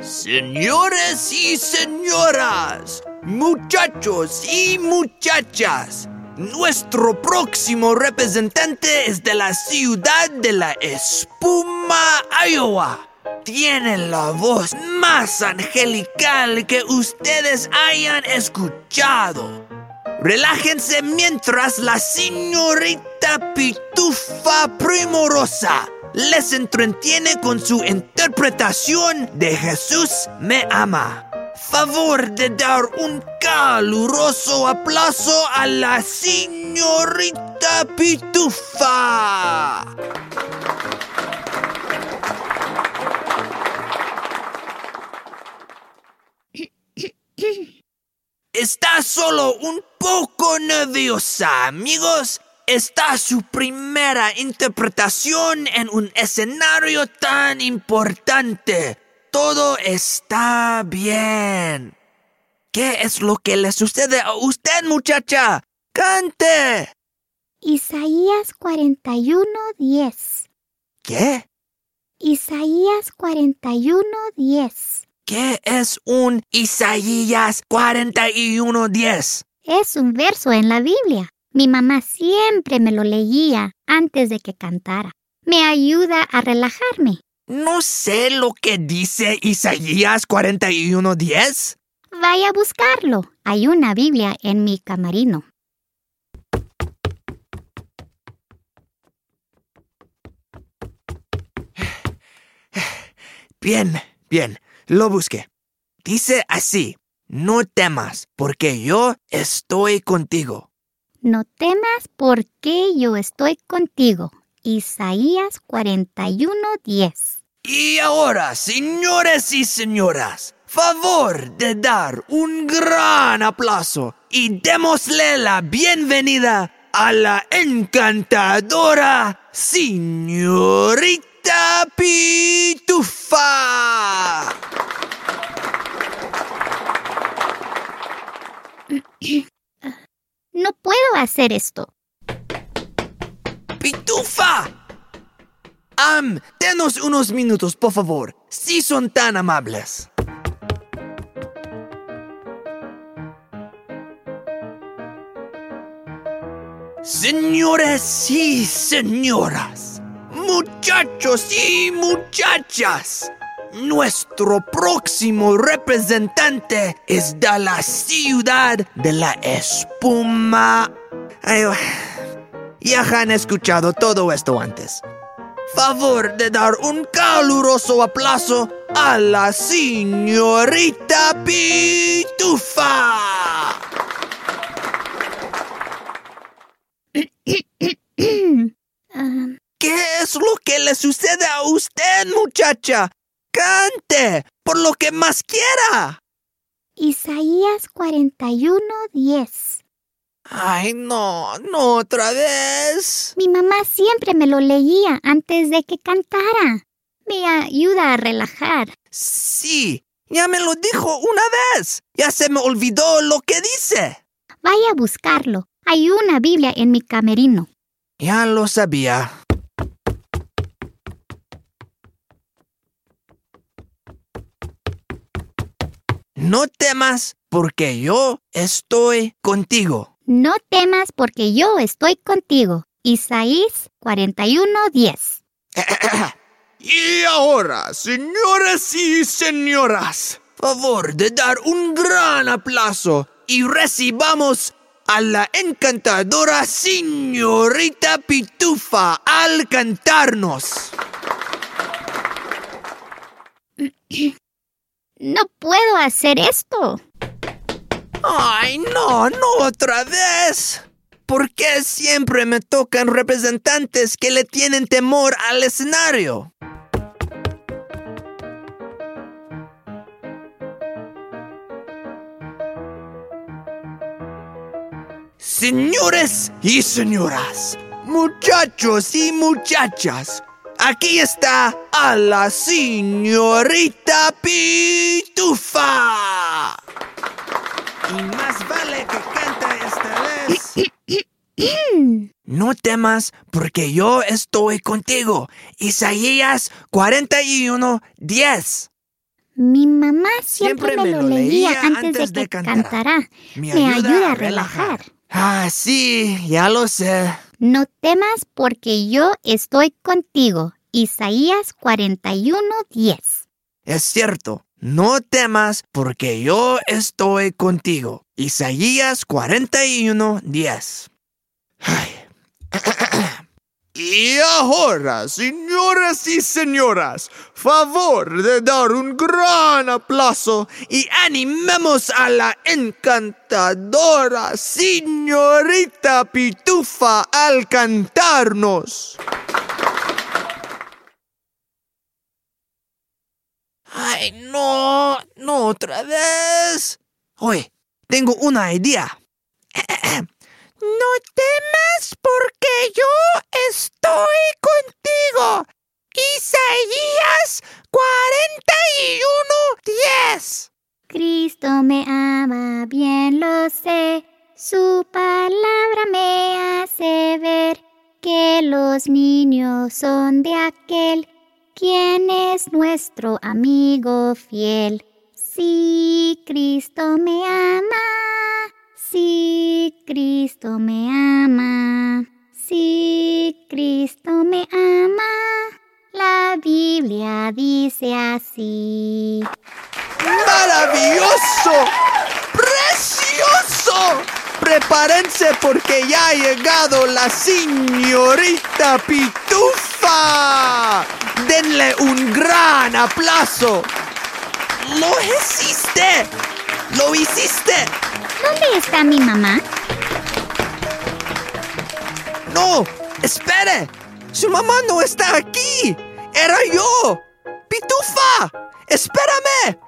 Señores y señoras, muchachos y muchachas, nuestro próximo representante es de la ciudad de la Espuma, Iowa. Tiene la voz más angelical que ustedes hayan escuchado. Relájense mientras la señorita Pitufa Primorosa les entretiene con su interpretación de Jesús me ama. Favor de dar un caluroso aplauso a la señorita Pitufa. Está solo un poco nerviosa, amigos. Está su primera interpretación en un escenario tan importante. Todo está bien. ¿Qué es lo que le sucede a usted, muchacha? ¡Cante! Isaías 41:10. ¿Qué? Isaías 41:10. ¿Qué es un Isaías 41:10? Es un verso en la Biblia. Mi mamá siempre me lo leía antes de que cantara. Me ayuda a relajarme. No sé lo que dice Isaías 41:10. Vaya a buscarlo. Hay una Biblia en mi camarino. Bien, bien, lo busqué. Dice así, no temas, porque yo estoy contigo. No temas porque yo estoy contigo. Isaías 41:10. Y ahora, señores y señoras, favor de dar un gran aplauso y démosle la bienvenida a la encantadora señorita Pitufa. Hacer esto. ¡Pitufa! Am, denos unos minutos, por favor, si son tan amables. Señores y señoras, muchachos y muchachas, nuestro próximo representante es de la ciudad de la espuma. Ya han escuchado todo esto antes. Favor de dar un caluroso aplauso a la señorita Pitufa. ¿Qué es lo que le sucede a usted, muchacha? Cante, por lo que más quiera. Isaías 41:10. Ay, no, no otra vez. Mi mamá siempre me lo leía antes de que cantara. Me ayuda a relajar. Sí, ya me lo dijo una vez. Ya se me olvidó lo que dice. Vaya a buscarlo. Hay una Biblia en mi camerino. Ya lo sabía. No temas, porque yo estoy contigo. No temas porque yo estoy contigo. Isaías 41:10. Y ahora, señores y señoras, favor de dar un gran aplauso y recibamos a la encantadora señorita Pitufa al cantarnos. No puedo hacer esto. Ay, no, no otra vez. ¿Por qué siempre me tocan representantes que le tienen temor al escenario? Señores y señoras, muchachos y muchachas, aquí está a la señorita Pitufa. Y más vale que canta esta vez. No temas, porque yo estoy contigo. Isaías 41, 10. Mi mamá siempre, me, lo leía antes, de, que cantara. Me, ayuda, a relajar. Ah, sí, ya lo sé. No temas porque yo estoy contigo. Isaías 41:10. Es cierto, no temas porque yo estoy contigo. Isaías 41:10. Y ahora, señoras y señoras, favor de dar un gran aplauso y animemos a la encantadora señorita Pitufa al cantarnos. No, no otra vez. Oye, tengo una idea. No temas porque yo estoy contigo. Isaías 41:10. Cristo me ama, bien lo sé. Su palabra me hace ver que los niños son de aquel quien es nuestro amigo fiel. Sí, Cristo me ama. Sí, Cristo me ama. Sí, Cristo me ama. La Biblia dice así. ¡Maravilloso! Prepárense porque ya ha llegado la señorita Pitufa. Denle un gran aplauso. ¡Lo hiciste! ¡Lo hiciste! ¿Dónde está mi mamá? No, espere. Su mamá no está aquí. Era yo. Pitufa, espérame.